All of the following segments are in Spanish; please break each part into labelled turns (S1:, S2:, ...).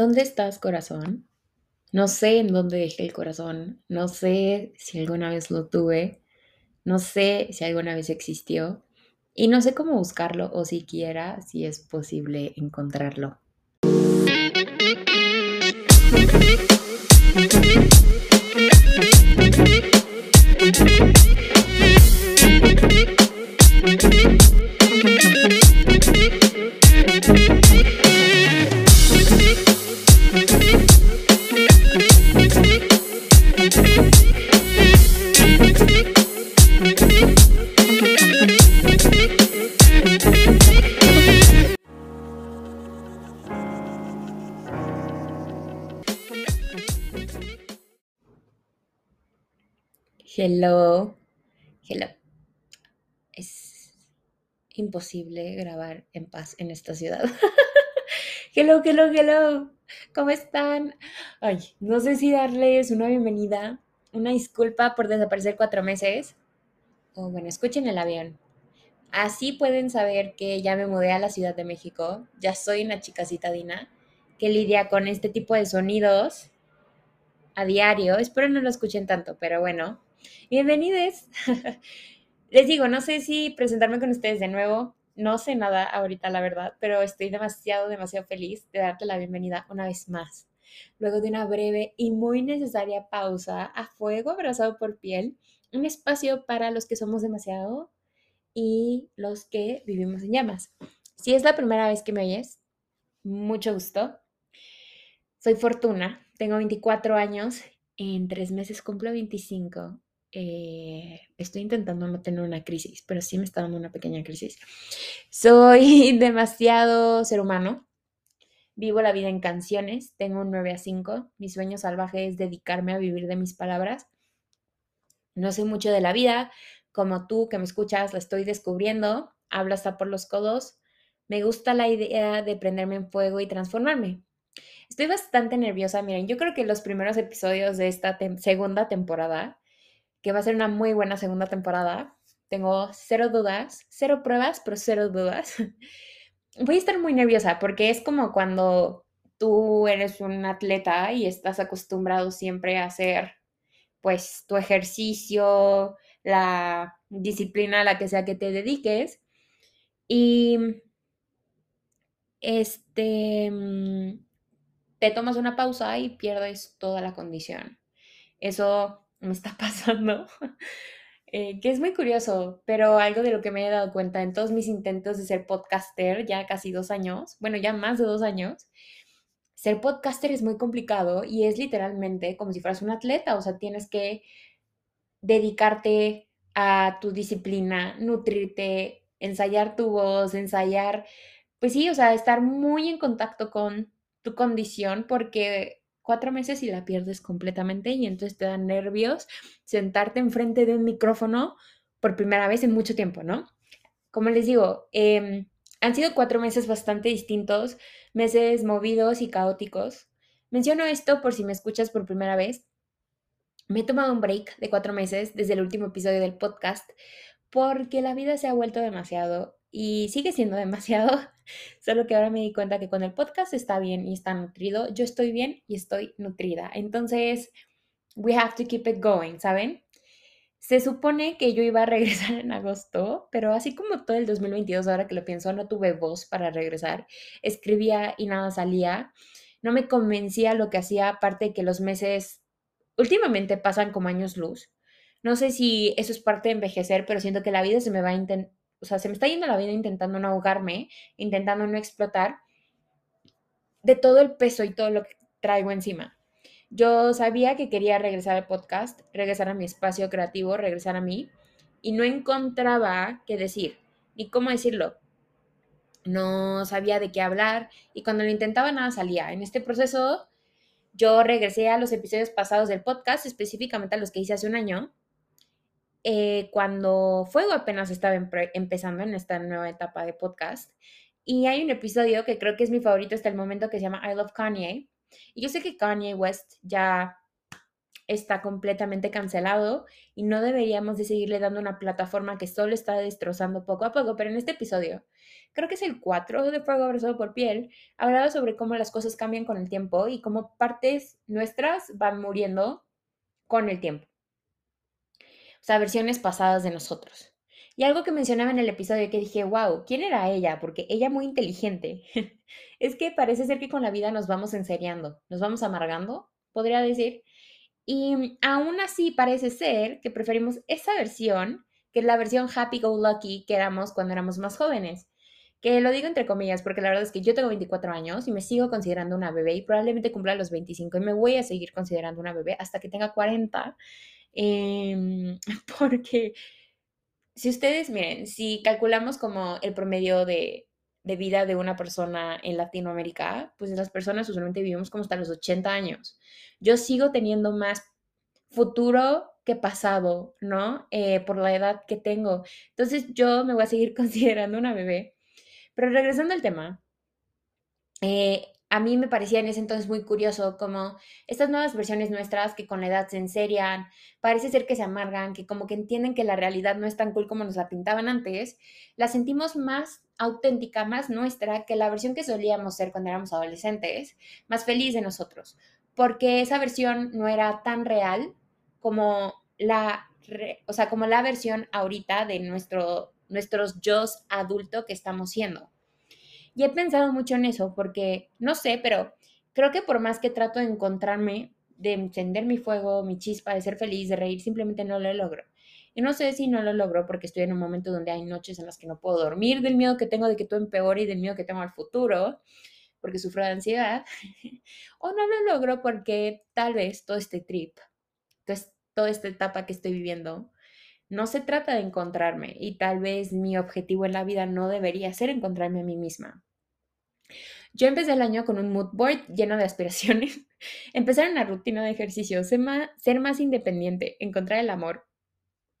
S1: ¿Dónde estás, corazón? No sé en dónde dejé el corazón, no sé si alguna vez lo tuve, no sé si alguna vez existió y no sé cómo buscarlo o siquiera si es posible encontrarlo. Hello, hello. Es imposible grabar en paz en esta ciudad. hello, hello, hello. ¿Cómo están? Ay, no sé si darles una bienvenida, una disculpa por desaparecer cuatro meses. O bueno, escuchen el avión. Así pueden saber que ya me mudé a la Ciudad de México. Ya soy una chica citadina que lidia con este tipo de sonidos a diario. Espero no lo escuchen tanto, pero bueno, Bienvenidos. Les digo, no sé si presentarme con ustedes de nuevo. No sé nada ahorita, la verdad, pero estoy demasiado, demasiado feliz de darte la bienvenida una vez más. Luego de una breve y muy necesaria pausa a fuego abrazado por piel, un espacio para los que somos demasiado y los que vivimos en llamas. Si es la primera vez que me oyes, mucho gusto. Soy Fortuna, tengo 24 años, en tres meses cumplo 25 eh, estoy intentando no tener una crisis, pero sí me está dando una pequeña crisis. Soy demasiado ser humano. Vivo la vida en canciones, tengo un 9 a 5. Mi sueño salvaje es dedicarme a vivir de mis palabras. No sé mucho de la vida, como tú que me escuchas, la estoy descubriendo. Hablo hasta por los codos. Me gusta la idea de prenderme en fuego y transformarme. Estoy bastante nerviosa, miren, yo creo que los primeros episodios de esta segunda temporada que va a ser una muy buena segunda temporada. Tengo cero dudas, cero pruebas, pero cero dudas. Voy a estar muy nerviosa porque es como cuando tú eres un atleta y estás acostumbrado siempre a hacer pues tu ejercicio, la disciplina a la que sea que te dediques y este mm, te tomas una pausa y pierdes toda la condición. Eso me está pasando, eh, que es muy curioso, pero algo de lo que me he dado cuenta en todos mis intentos de ser podcaster, ya casi dos años, bueno, ya más de dos años, ser podcaster es muy complicado y es literalmente como si fueras un atleta, o sea, tienes que dedicarte a tu disciplina, nutrirte, ensayar tu voz, ensayar, pues sí, o sea, estar muy en contacto con tu condición porque cuatro meses y la pierdes completamente y entonces te dan nervios sentarte enfrente de un micrófono por primera vez en mucho tiempo, ¿no? Como les digo, em, han sido cuatro meses bastante distintos, meses movidos y caóticos. Menciono esto por si me escuchas por primera vez. Me he tomado un break de cuatro meses desde el último episodio del podcast porque la vida se ha vuelto demasiado y sigue siendo demasiado, solo que ahora me di cuenta que con el podcast está bien y está nutrido, yo estoy bien y estoy nutrida. Entonces, we have to keep it going, ¿saben? Se supone que yo iba a regresar en agosto, pero así como todo el 2022, ahora que lo pienso, no tuve voz para regresar. Escribía y nada salía. No me convencía lo que hacía, aparte de que los meses últimamente pasan como años luz. No sé si eso es parte de envejecer, pero siento que la vida se me va o sea, se me está yendo la vida intentando no ahogarme, intentando no explotar de todo el peso y todo lo que traigo encima. Yo sabía que quería regresar al podcast, regresar a mi espacio creativo, regresar a mí, y no encontraba qué decir, ni cómo decirlo. No sabía de qué hablar, y cuando lo intentaba nada salía. En este proceso, yo regresé a los episodios pasados del podcast, específicamente a los que hice hace un año, eh, cuando Fuego apenas estaba empezando en esta nueva etapa de podcast. Y hay un episodio que creo que es mi favorito hasta el momento que se llama I Love Kanye. Y yo sé que Kanye West ya está completamente cancelado y no deberíamos de seguirle dando una plataforma que solo está destrozando poco a poco, pero en este episodio creo que es el 4 de Fuego abrazado por piel, hablaba sobre cómo las cosas cambian con el tiempo y cómo partes nuestras van muriendo con el tiempo. O sea, versiones pasadas de nosotros. Y algo que mencionaba en el episodio que dije, wow, ¿quién era ella? Porque ella muy inteligente. es que parece ser que con la vida nos vamos enseriando, nos vamos amargando, podría decir. Y aún así parece ser que preferimos esa versión, que la versión happy go lucky que éramos cuando éramos más jóvenes. Que lo digo entre comillas, porque la verdad es que yo tengo 24 años y me sigo considerando una bebé y probablemente cumpla los 25 y me voy a seguir considerando una bebé hasta que tenga 40. Em, porque si ustedes, miren, si calculamos como el promedio de, de vida de una persona en Latinoamérica, pues las personas usualmente vivimos como hasta los 80 años. Yo sigo teniendo más futuro que pasado, ¿no? Eh, por la edad que tengo. Entonces yo me voy a seguir considerando una bebé. Pero regresando al tema, eh, a mí me parecía en ese entonces muy curioso como estas nuevas versiones nuestras que con la edad se enserian, parece ser que se amargan, que como que entienden que la realidad no es tan cool como nos la pintaban antes, la sentimos más auténtica, más nuestra que la versión que solíamos ser cuando éramos adolescentes, más feliz de nosotros, porque esa versión no era tan real como la, o sea, como la versión ahorita de nuestro, nuestros yo adulto que estamos siendo. Y he pensado mucho en eso porque, no sé, pero creo que por más que trato de encontrarme, de encender mi fuego, mi chispa, de ser feliz, de reír, simplemente no lo logro. Y no sé si no lo logro porque estoy en un momento donde hay noches en las que no puedo dormir del miedo que tengo de que todo empeore y del miedo que tengo al futuro, porque sufro de ansiedad. o no lo logro porque tal vez todo este trip, toda esta etapa que estoy viviendo, no se trata de encontrarme y tal vez mi objetivo en la vida no debería ser encontrarme a mí misma. Yo empecé el año con un mood board lleno de aspiraciones, empezar una rutina de ejercicio, ser más, ser más independiente, encontrar el amor.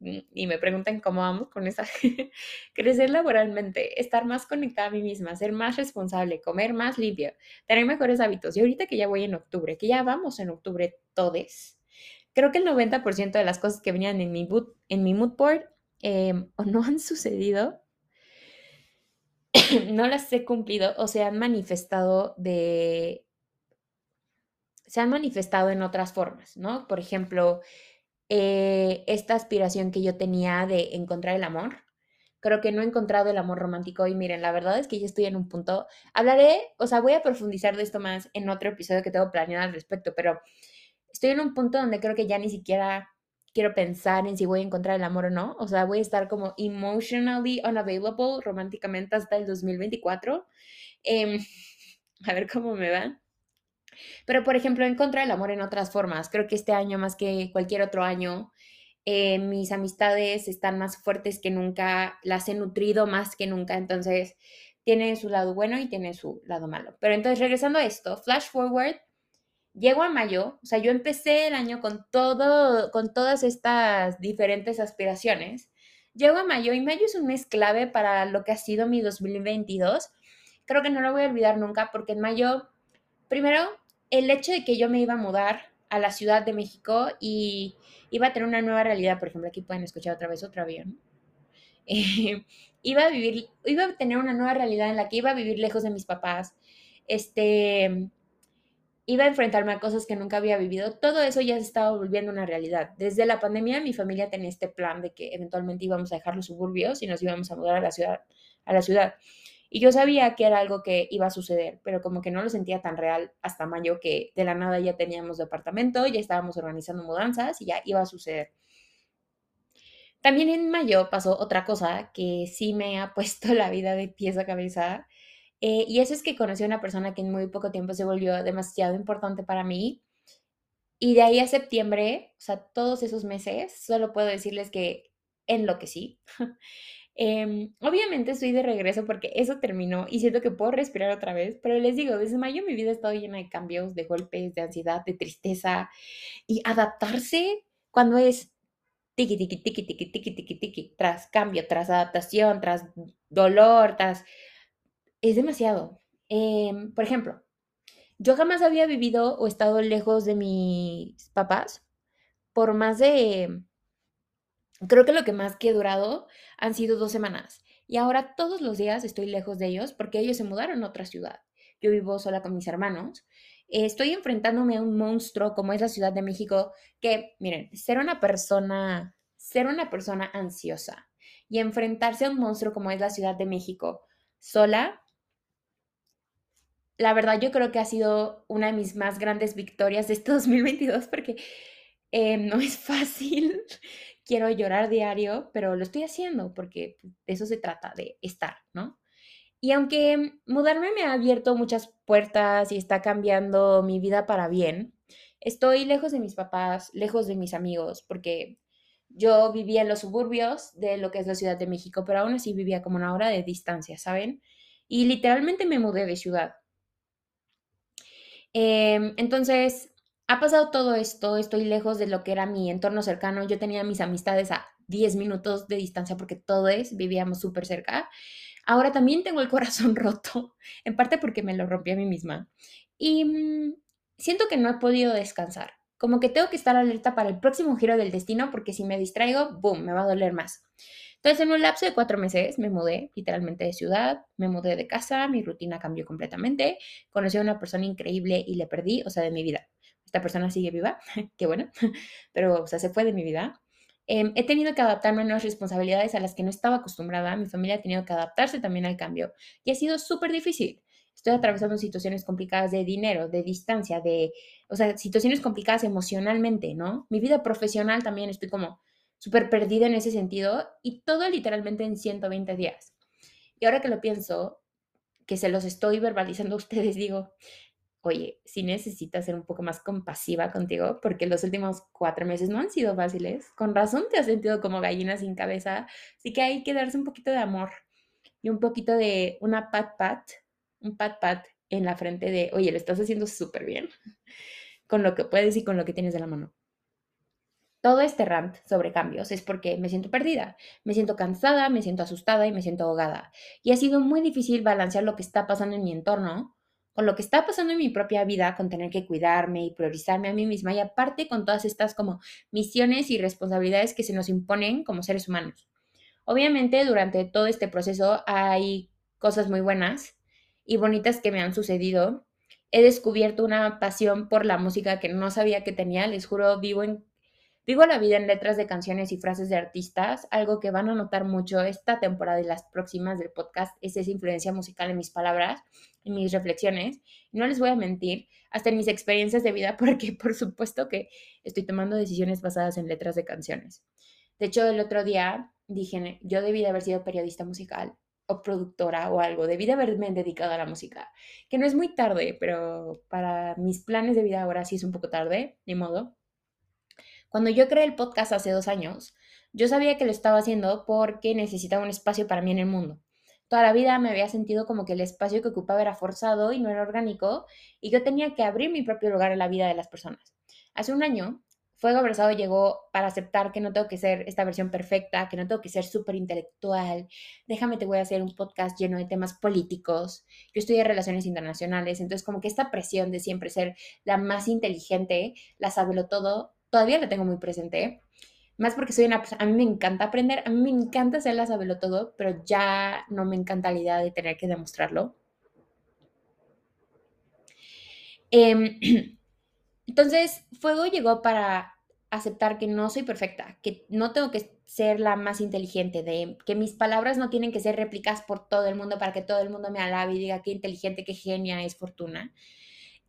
S1: Mm, y me preguntan cómo vamos con esa. Crecer laboralmente, estar más conectada a mí misma, ser más responsable, comer más limpio, tener mejores hábitos. Y ahorita que ya voy en octubre, que ya vamos en octubre todes, creo que el 90% de las cosas que venían en mi, boot, en mi mood board em, o no han sucedido, no las he cumplido o se han manifestado de... se han manifestado en otras formas, ¿no? Por ejemplo, eh, esta aspiración que yo tenía de encontrar el amor. Creo que no he encontrado el amor romántico y miren, la verdad es que ya estoy en un punto, hablaré, o sea, voy a profundizar de esto más en otro episodio que tengo planeado al respecto, pero estoy en un punto donde creo que ya ni siquiera quiero pensar en si voy a encontrar el amor o no. O sea, voy a estar como emotionally unavailable románticamente hasta el 2024. Em, a ver cómo me va. Pero, por ejemplo, encontrar el amor en otras formas. Creo que este año, más que cualquier otro año, eh, mis amistades están más fuertes que nunca, las he nutrido más que nunca. Entonces, tiene su lado bueno y tiene su lado malo. Pero entonces, regresando a esto, flash forward, Llego a mayo, o sea, yo empecé el año con todo, con todas estas diferentes aspiraciones. Llego a mayo y mayo es un mes clave para lo que ha sido mi 2022. Creo que no lo voy a olvidar nunca porque en mayo, primero, el hecho de que yo me iba a mudar a la Ciudad de México y iba a tener una nueva realidad, por ejemplo, aquí pueden escuchar otra vez otro avión. iba a vivir, iba a tener una nueva realidad en la que iba a vivir lejos de mis papás. Este, iba a enfrentarme a cosas que nunca había vivido, todo eso ya se estaba volviendo una realidad. Desde la pandemia mi familia tenía este plan de que eventualmente íbamos a dejar los suburbios y nos íbamos a mudar a la ciudad. A la ciudad. Y yo sabía que era algo que iba a suceder, pero como que no lo sentía tan real hasta mayo que de la nada ya teníamos departamento, ya estábamos organizando mudanzas y ya iba a suceder. También en mayo pasó otra cosa que sí me ha puesto la vida de pies a cabeza eh, y eso es que conocí a una persona que en muy poco tiempo se volvió demasiado importante para mí. Y de ahí a septiembre, o sea, todos esos meses, solo puedo decirles que enloquecí. eh, obviamente estoy de regreso porque eso terminó y siento que puedo respirar otra vez, pero les digo, desde mayo mi vida ha estado llena de cambios, de golpes, de ansiedad, de tristeza y adaptarse cuando es tiki, tiki, tiki, tiki, tiki, tiki, tiki, tras cambio, tras adaptación, tras dolor, tras es demasiado. Em, por ejemplo, yo jamás había vivido o estado lejos de mis papás por más de, creo que lo que más que he durado han sido dos semanas. y ahora todos los días estoy lejos de ellos porque ellos se mudaron a otra ciudad. Yo vivo sola con mis hermanos. estoy enfrentándome a un monstruo como es la Ciudad de México, que, miren, ser una persona, ser una persona ansiosa y enfrentarse a un monstruo como es la Ciudad de México sola, la verdad yo creo que ha sido una de mis más grandes victorias de este 2022 porque eh, no es fácil. Quiero llorar diario, pero lo estoy haciendo porque de eso se trata, de estar, ¿no? Y aunque mudarme me ha abierto muchas puertas y está cambiando mi vida para bien, estoy lejos de mis papás, lejos de mis amigos, porque yo vivía en los suburbios de lo que es la Ciudad de México, pero aún así vivía como una hora de distancia, ¿saben? Y literalmente me mudé de ciudad. Em, entonces, ha pasado todo esto, estoy lejos de lo que era mi entorno cercano, yo tenía mis amistades a 10 minutos de distancia porque todos vivíamos súper cerca. Ahora también tengo el corazón roto, en parte porque me lo rompí a mí misma. Y mm, siento que no he podido descansar, como que tengo que estar alerta para el próximo giro del destino porque si me distraigo, ¡boom!, me va a doler más. Entonces, en un lapso de cuatro meses me mudé literalmente de ciudad, me mudé de casa, mi rutina cambió completamente, conocí a una persona increíble y le perdí, o sea, de mi vida. Esta persona sigue viva, qué bueno, pero, o sea, se fue de mi vida. Em, he tenido que adaptarme a nuevas responsabilidades a las que no estaba acostumbrada, mi familia ha tenido que adaptarse también al cambio y ha sido súper difícil. Estoy atravesando situaciones complicadas de dinero, de distancia, de, o sea, situaciones complicadas emocionalmente, ¿no? Mi vida profesional también estoy como súper perdida en ese sentido y todo literalmente en 120 días. Y ahora que lo pienso, que se los estoy verbalizando a ustedes, digo, oye, si necesitas ser un poco más compasiva contigo, porque los últimos cuatro meses no han sido fáciles. Con razón te has sentido como gallina sin cabeza, así que hay que darse un poquito de amor y un poquito de una pat pat, un pat pat en la frente de, oye, lo estás haciendo súper bien con lo que puedes y con lo que tienes de la mano. Todo este rant sobre cambios es porque me siento perdida, me siento cansada, me siento asustada y me siento ahogada. Y ha sido muy difícil balancear lo que está pasando en mi entorno con lo que está pasando en mi propia vida, con tener que cuidarme y priorizarme a mí misma y aparte con todas estas como misiones y responsabilidades que se nos imponen como seres humanos. Obviamente durante todo este proceso hay cosas muy buenas y bonitas que me han sucedido. He descubierto una pasión por la música que no sabía que tenía, les juro, vivo en Vivo la vida en letras de canciones y frases de artistas. Algo que van a notar mucho esta temporada y las próximas del podcast es esa influencia musical en mis palabras, en mis reflexiones. No les voy a mentir, hasta en mis experiencias de vida, porque por supuesto que estoy tomando decisiones basadas en letras de canciones. De hecho, el otro día dije, yo debí de haber sido periodista musical o productora o algo, debí de haberme dedicado a la música, que no es muy tarde, pero para mis planes de vida ahora sí es un poco tarde, ni modo. Cuando yo creé el podcast hace dos años, yo sabía que lo estaba haciendo porque necesitaba un espacio para mí en el mundo. Toda la vida me había sentido como que el espacio que ocupaba era forzado y no era orgánico y yo tenía que abrir mi propio lugar en la vida de las personas. Hace un año, Fuego Abrazado llegó para aceptar que no tengo que ser esta versión perfecta, que no tengo que ser súper intelectual. Déjame, te voy a hacer un podcast lleno de temas políticos. Yo estudié relaciones internacionales, entonces como que esta presión de siempre ser la más inteligente, la sabelo todo, todavía la tengo muy presente. Más porque soy una a mí me encanta aprender, a mí me encanta hacer la sabelo todo, pero ya no me encanta la idea de tener que demostrarlo. Em, entonces, Fuego llegó para aceptar que no soy perfecta, que no tengo que ser la más inteligente, de que mis palabras no tienen que ser réplicadas por todo el mundo para que todo el mundo me alabe y diga qué inteligente, qué genia es Fortuna.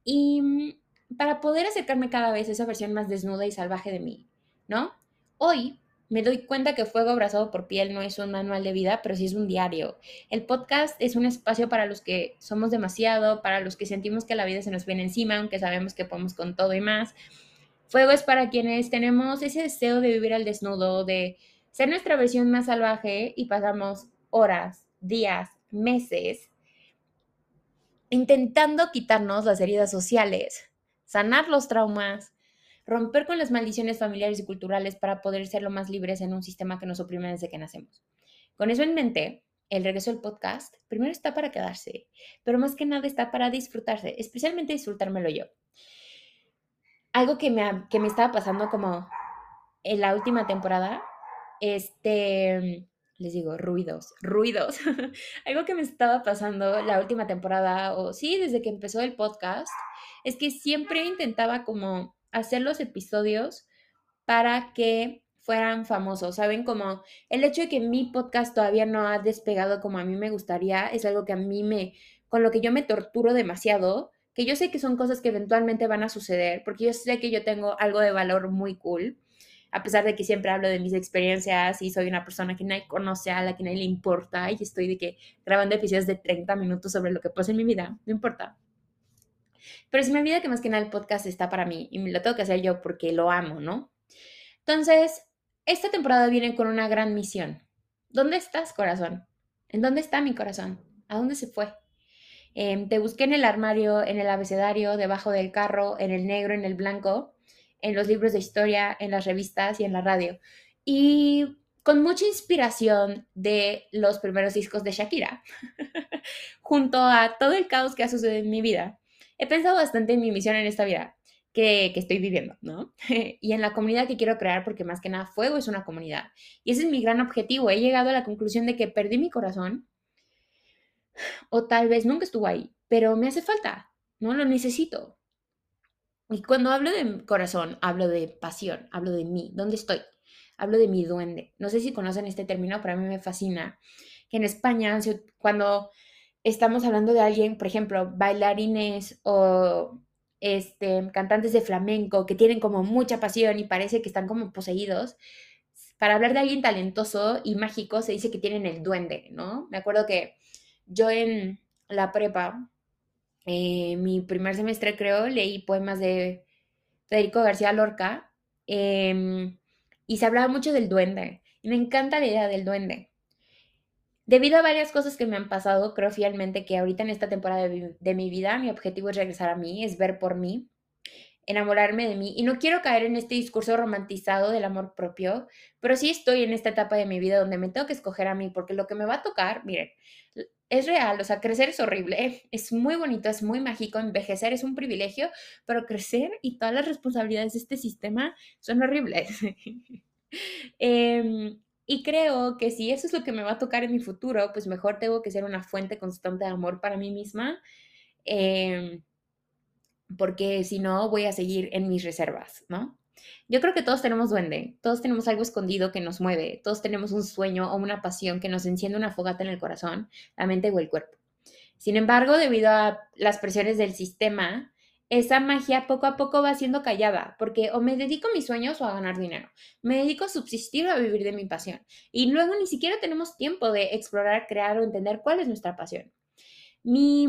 S1: Y para poder acercarme cada vez a esa versión más desnuda y salvaje de mí, ¿no? Hoy me doy cuenta que Fuego Abrazado por Piel no es un manual de vida, pero sí es un diario. El podcast es un espacio para los que somos demasiado, para los que sentimos que la vida se nos viene encima, aunque sabemos que podemos con todo y más. Fuego es para quienes tenemos ese deseo de vivir al desnudo, de ser nuestra versión más salvaje y pasamos horas, días, meses intentando quitarnos las heridas sociales, sanar los traumas, romper con las maldiciones familiares y culturales para poder ser lo más libres en un sistema que nos oprime desde que nacemos. Con eso en mente, el regreso del podcast primero está para quedarse, pero más que nada está para disfrutarse, especialmente disfrutármelo yo. Algo que me, que me estaba pasando como en la última temporada, este, les digo, ruidos, ruidos. Algo que me estaba pasando la última temporada, o sí, desde que empezó el podcast, es que siempre intentaba como hacer los episodios para que fueran famosos, ¿saben? Como el hecho de que mi podcast todavía no ha despegado como a mí me gustaría, es algo que a mí me, con lo que yo me torturo demasiado, que yo sé que son cosas que eventualmente van a suceder, porque yo sé que yo tengo algo de valor muy cool, a pesar de que siempre hablo de mis experiencias y soy una persona que nadie conoce, a la que nadie le importa, y estoy de que grabando episodios de 30 minutos sobre lo que pasa en mi vida, no importa. Pero se me olvida que más que nada el podcast está para mí y lo tengo que hacer yo porque lo amo, ¿no? Entonces, esta temporada viene con una gran misión. ¿Dónde estás, corazón? ¿En dónde está mi corazón? ¿A dónde se fue? Em, te busqué en el armario, en el abecedario, debajo del carro, en el negro, en el blanco, en los libros de historia, en las revistas y en la radio. Y con mucha inspiración de los primeros discos de Shakira, junto a todo el caos que ha sucedido en mi vida, he pensado bastante en mi misión en esta vida que, estoy viviendo, ¿no? y en la comunidad que quiero crear, porque más que nada Fuego es una comunidad. Y ese es mi gran objetivo. He llegado a la conclusión de que perdí mi corazón, o tal vez nunca estuvo ahí, pero me hace falta, ¿no? Lo necesito. Y cuando hablo de corazón, hablo de pasión, hablo de mí, ¿dónde estoy? Hablo de mi duende. No sé si conocen este término, pero a mí me fascina. Que en España, cuando estamos hablando de alguien, por ejemplo, bailarines o este, cantantes de flamenco que tienen como mucha pasión y parece que están como poseídos, para hablar de alguien talentoso y mágico se dice que tienen el duende, ¿no? Me acuerdo que yo en la prepa eh, mi primer semestre creo, leí poemas de Federico García Lorca em, y se hablaba mucho del duende. Y me encanta la idea del duende. Debido a varias cosas que me han pasado, creo fielmente que ahorita en esta temporada de mi vida mi objetivo es regresar a mí, es ver por mí, enamorarme de mí. Y no quiero caer en este discurso romantizado del amor propio, pero sí estoy en esta etapa de mi vida donde me tengo que escoger a mí, porque lo que me va a tocar, miren, es real, o sea, crecer es horrible, es muy bonito, es muy mágico, envejecer es un privilegio, pero crecer y todas las responsabilidades de este sistema son horribles. Em, y creo que si eso es lo que me va a tocar en mi futuro, pues mejor tengo que ser una fuente constante de amor para mí misma, em, porque si no voy a seguir en mis reservas, ¿no? Yo creo que todos tenemos duende, todos tenemos algo escondido que nos mueve, todos tenemos un sueño o una pasión que nos enciende una fogata en el corazón, la mente o el cuerpo. Sin embargo, debido a las presiones del sistema, esa magia poco a poco va siendo callada, porque o me dedico a mis sueños o a ganar dinero. Me dedico a subsistir o a vivir de mi pasión. Y luego ni siquiera tenemos tiempo de explorar, crear o entender cuál es nuestra pasión. Mi,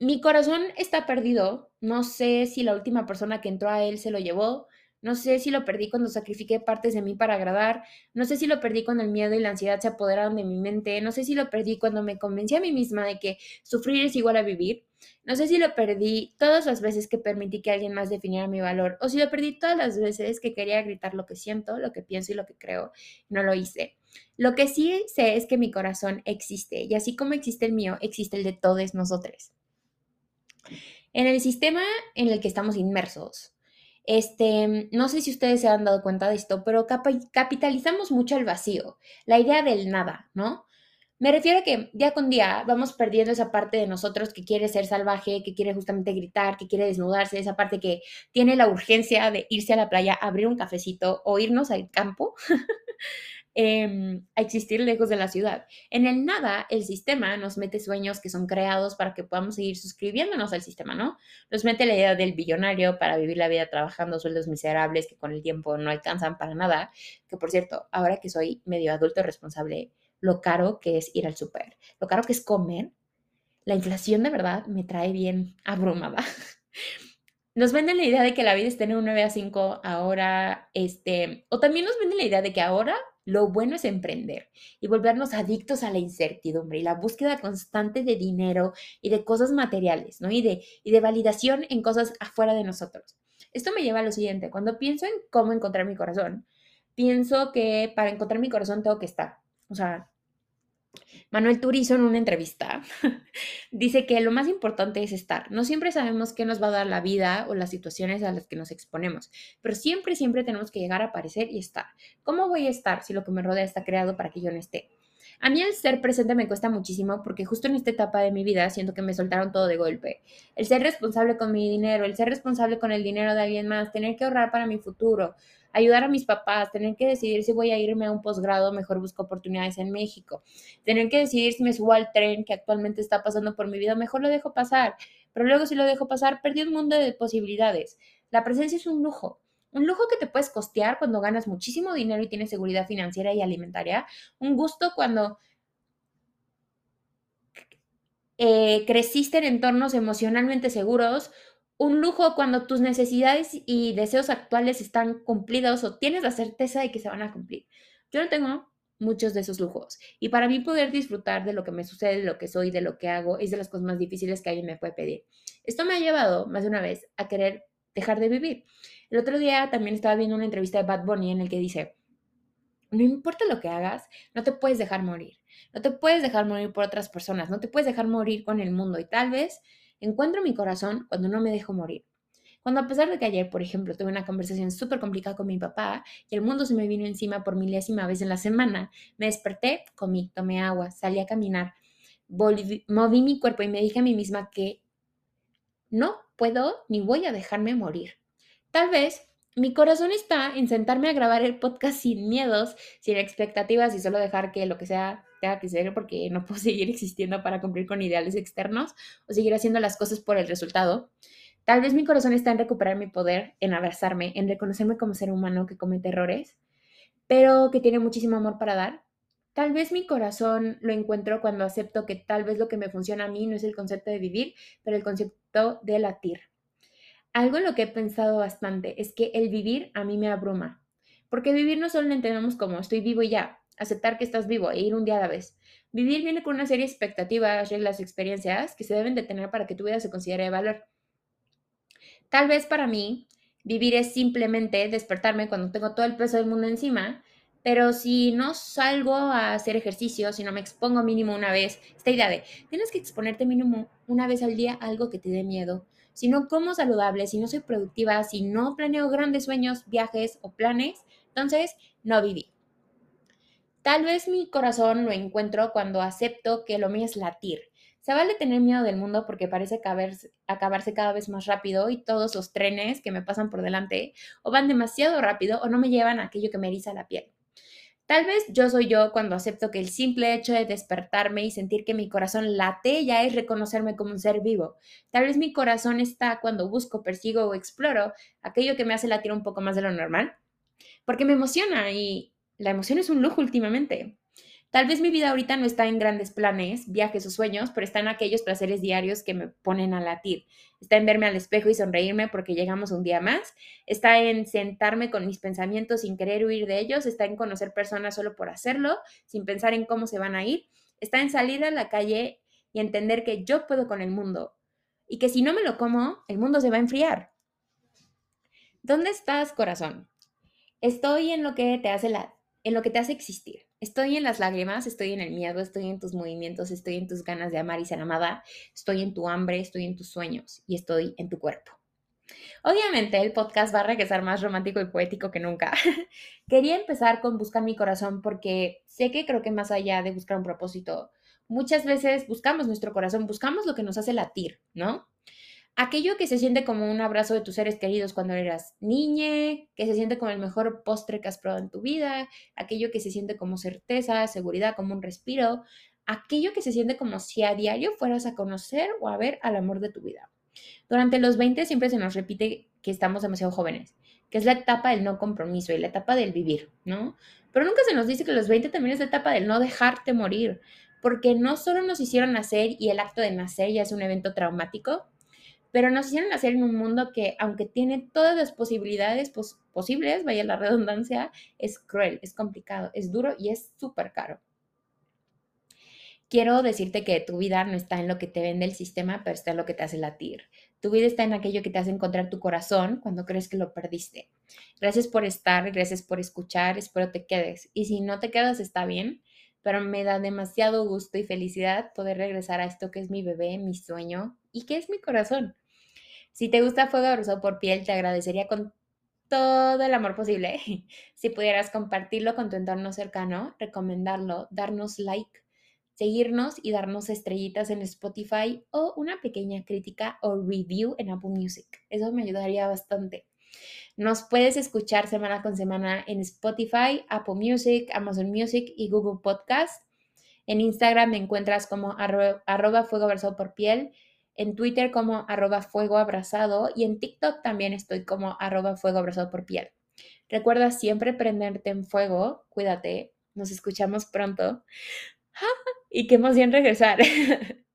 S1: mi corazón está perdido. No sé si la última persona que entró a él se lo llevó. No sé si lo perdí cuando sacrifiqué partes de mí para agradar. No sé si lo perdí cuando el miedo y la ansiedad se apoderaron de mi mente. No sé si lo perdí cuando me convencí a mí misma de que sufrir es igual a vivir. No sé si lo perdí todas las veces que permití que alguien más definiera mi valor. O si lo perdí todas las veces que quería gritar lo que siento, lo que pienso y lo que creo. No lo hice. Lo que sí sé es que mi corazón existe. Y así como existe el mío, existe el de todos nosotros. En el sistema en el que estamos inmersos, este, no sé si ustedes se han dado cuenta de esto, pero capitalizamos mucho el vacío, la idea del nada, ¿no? Me refiero a que día con día vamos perdiendo esa parte de nosotros que quiere ser salvaje, que quiere justamente gritar, que quiere desnudarse, esa parte que tiene la urgencia de irse a la playa, abrir un cafecito o irnos al campo Em, a existir lejos de la ciudad. En el nada, el sistema nos mete sueños que son creados para que podamos seguir suscribiéndonos al sistema, ¿no? Nos mete la idea del billonario para vivir la vida trabajando sueldos miserables que con el tiempo no alcanzan para nada. Que por cierto, ahora que soy medio adulto responsable, lo caro que es ir al súper, lo caro que es comer, la inflación de verdad me trae bien abrumada. Nos venden la idea de que la vida es tener un 9 a 5 ahora, este, o también nos venden la idea de que ahora lo bueno es emprender y volvernos adictos a la incertidumbre y la búsqueda constante de dinero y de cosas materiales, ¿no? Y de, y de validación en cosas afuera de nosotros. Esto me lleva a lo siguiente, cuando pienso en cómo encontrar mi corazón, pienso que para encontrar mi corazón tengo que estar. O sea, Manuel Turizo en una entrevista dice que lo más importante es estar. No siempre sabemos qué nos va a dar la vida o las situaciones a las que nos exponemos, pero siempre, siempre tenemos que llegar a aparecer y estar. ¿Cómo voy a estar si lo que me rodea está creado para que yo no esté? A mí el ser presente me cuesta muchísimo porque justo en esta etapa de mi vida siento que me soltaron todo de golpe. El ser responsable con mi dinero, el ser responsable con el dinero de alguien más, tener que ahorrar para mi futuro, ayudar a mis papás, tener que decidir si voy a irme a un posgrado, mejor busco oportunidades en México, tener que decidir si me subo al tren que actualmente está pasando por mi vida, mejor lo dejo pasar, pero luego si lo dejo pasar, perdí un mundo de posibilidades. La presencia es un lujo. Un lujo que te puedes costear cuando ganas muchísimo dinero y tienes seguridad financiera y alimentaria. Un gusto cuando eh, creciste en entornos emocionalmente seguros. Un lujo cuando tus necesidades y deseos actuales están cumplidos o tienes la certeza de que se van a cumplir. Yo no tengo muchos de esos lujos. Y para mí poder disfrutar de lo que me sucede, de lo que soy, de lo que hago, es de las cosas más difíciles que alguien me puede pedir. Esto me ha llevado más de una vez a querer dejar de vivir. El otro día también estaba viendo una entrevista de Bad Bunny en el que dice, no importa lo que hagas, no te puedes dejar morir. No te puedes dejar morir por otras personas, no te puedes dejar morir con el mundo. Y tal vez encuentro mi corazón cuando no me dejo morir. Cuando a pesar de que ayer, por ejemplo, tuve una conversación súper complicada con mi papá y el mundo se me vino encima por milésima vez en la semana, me desperté, comí, tomé agua, salí a caminar, moví mi cuerpo y me dije a mí misma que no puedo ni voy a dejarme morir. Tal vez mi corazón está en sentarme a grabar el podcast sin miedos, sin expectativas y solo dejar que lo que sea tenga que ser porque no puedo seguir existiendo para cumplir con ideales externos o seguir haciendo las cosas por el resultado. Tal vez mi corazón está en recuperar mi poder, en abrazarme, en reconocerme como ser humano que comete errores, pero que tiene muchísimo amor para dar. Tal vez mi corazón lo encuentro cuando acepto que tal vez lo que me funciona a mí no es el concepto de vivir, pero el concepto de latir. Algo en lo que he pensado bastante es que el vivir a mí me abruma, porque vivir no solo lo entendemos como estoy vivo y ya, aceptar que estás vivo e ir un día a la vez. Vivir viene con una serie de expectativas, reglas, experiencias que se deben de tener para que tu vida se considere de valor. Tal vez para mí, vivir es simplemente despertarme cuando tengo todo el peso del mundo encima, pero si no salgo a hacer ejercicio, si no me expongo mínimo una vez, esta idea de tienes que exponerte mínimo una vez al día a algo que te dé miedo, si no como saludable, si no soy productiva, si no planeo grandes sueños, viajes o planes, entonces no viví. Tal vez mi corazón lo encuentro cuando acepto que lo mío es latir. Se vale tener miedo del mundo porque parece acabarse cada vez más rápido y todos los trenes que me pasan por delante o van demasiado rápido o no me llevan a aquello que me eriza la piel. Tal vez yo soy yo cuando acepto que el simple hecho de despertarme y sentir que mi corazón late ya es reconocerme como un ser vivo. Tal vez mi corazón está cuando busco, persigo o exploro aquello que me hace latir un poco más de lo normal, porque me emociona y la emoción es un lujo últimamente. Tal vez mi vida ahorita no está en grandes planes, viajes o sueños, pero está en aquellos placeres diarios que me ponen a latir. Está en verme al espejo y sonreírme porque llegamos un día más. Está en sentarme con mis pensamientos sin querer huir de ellos. Está en conocer personas solo por hacerlo, sin pensar en cómo se van a ir. Está en salir a la calle y entender que yo puedo con el mundo y que si no me lo como, el mundo se va a enfriar. ¿Dónde estás, corazón? Estoy en lo que te hace la en lo que te hace existir. Estoy en las lágrimas, estoy en el miedo, estoy en tus movimientos, estoy en tus ganas de amar y ser amada, estoy en tu hambre, estoy en tus sueños y estoy en tu cuerpo. Obviamente el podcast va a regresar más romántico y poético que nunca. Quería empezar con buscar mi corazón porque sé que creo que más allá de buscar un propósito, muchas veces buscamos nuestro corazón, buscamos lo que nos hace latir, ¿no? Aquello que se siente como un abrazo de tus seres queridos cuando eras niña, que se siente como el mejor postre que has probado en tu vida, aquello que se siente como certeza, seguridad, como un respiro, aquello que se siente como si a diario fueras a conocer o a ver al amor de tu vida. Durante los 20 siempre se nos repite que estamos demasiado jóvenes, que es la etapa del no compromiso y la etapa del vivir, ¿no? Pero nunca se nos dice que los 20 también es la etapa del no dejarte morir, porque no solo nos hicieron nacer y el acto de nacer ya es un evento traumático, pero nos hicieron nacer en un mundo que, aunque tiene todas las posibilidades posibles, vaya la redundancia, es cruel, es complicado, es duro y es súper caro. Quiero decirte que tu vida no está en lo que te vende el sistema, pero está en lo que te hace latir. Tu vida está en aquello que te hace encontrar tu corazón cuando crees que lo perdiste. Gracias por estar, gracias por escuchar, espero te quedes. Y si no te quedas, está bien. pero me da demasiado gusto y felicidad poder regresar a esto que es mi bebé, mi sueño y que es mi corazón. Si te gusta Fuego Abrazado por Piel, te agradecería con todo el amor posible si pudieras compartirlo con tu entorno cercano, recomendarlo, darnos like, seguirnos y darnos estrellitas en Spotify o una pequeña crítica o review en Apple Music. Eso me ayudaría bastante. Nos puedes escuchar semana con semana en Spotify, Apple Music, Amazon Music y Google Podcast. En Instagram me encuentras como arroba, fuego abrazado por piel, en Twitter como arroba fuego abrazado y en TikTok también estoy como arroba fuego abrazado por piel. Recuerda siempre prenderte en fuego, cuídate, nos escuchamos pronto. Y qué emoción regresar.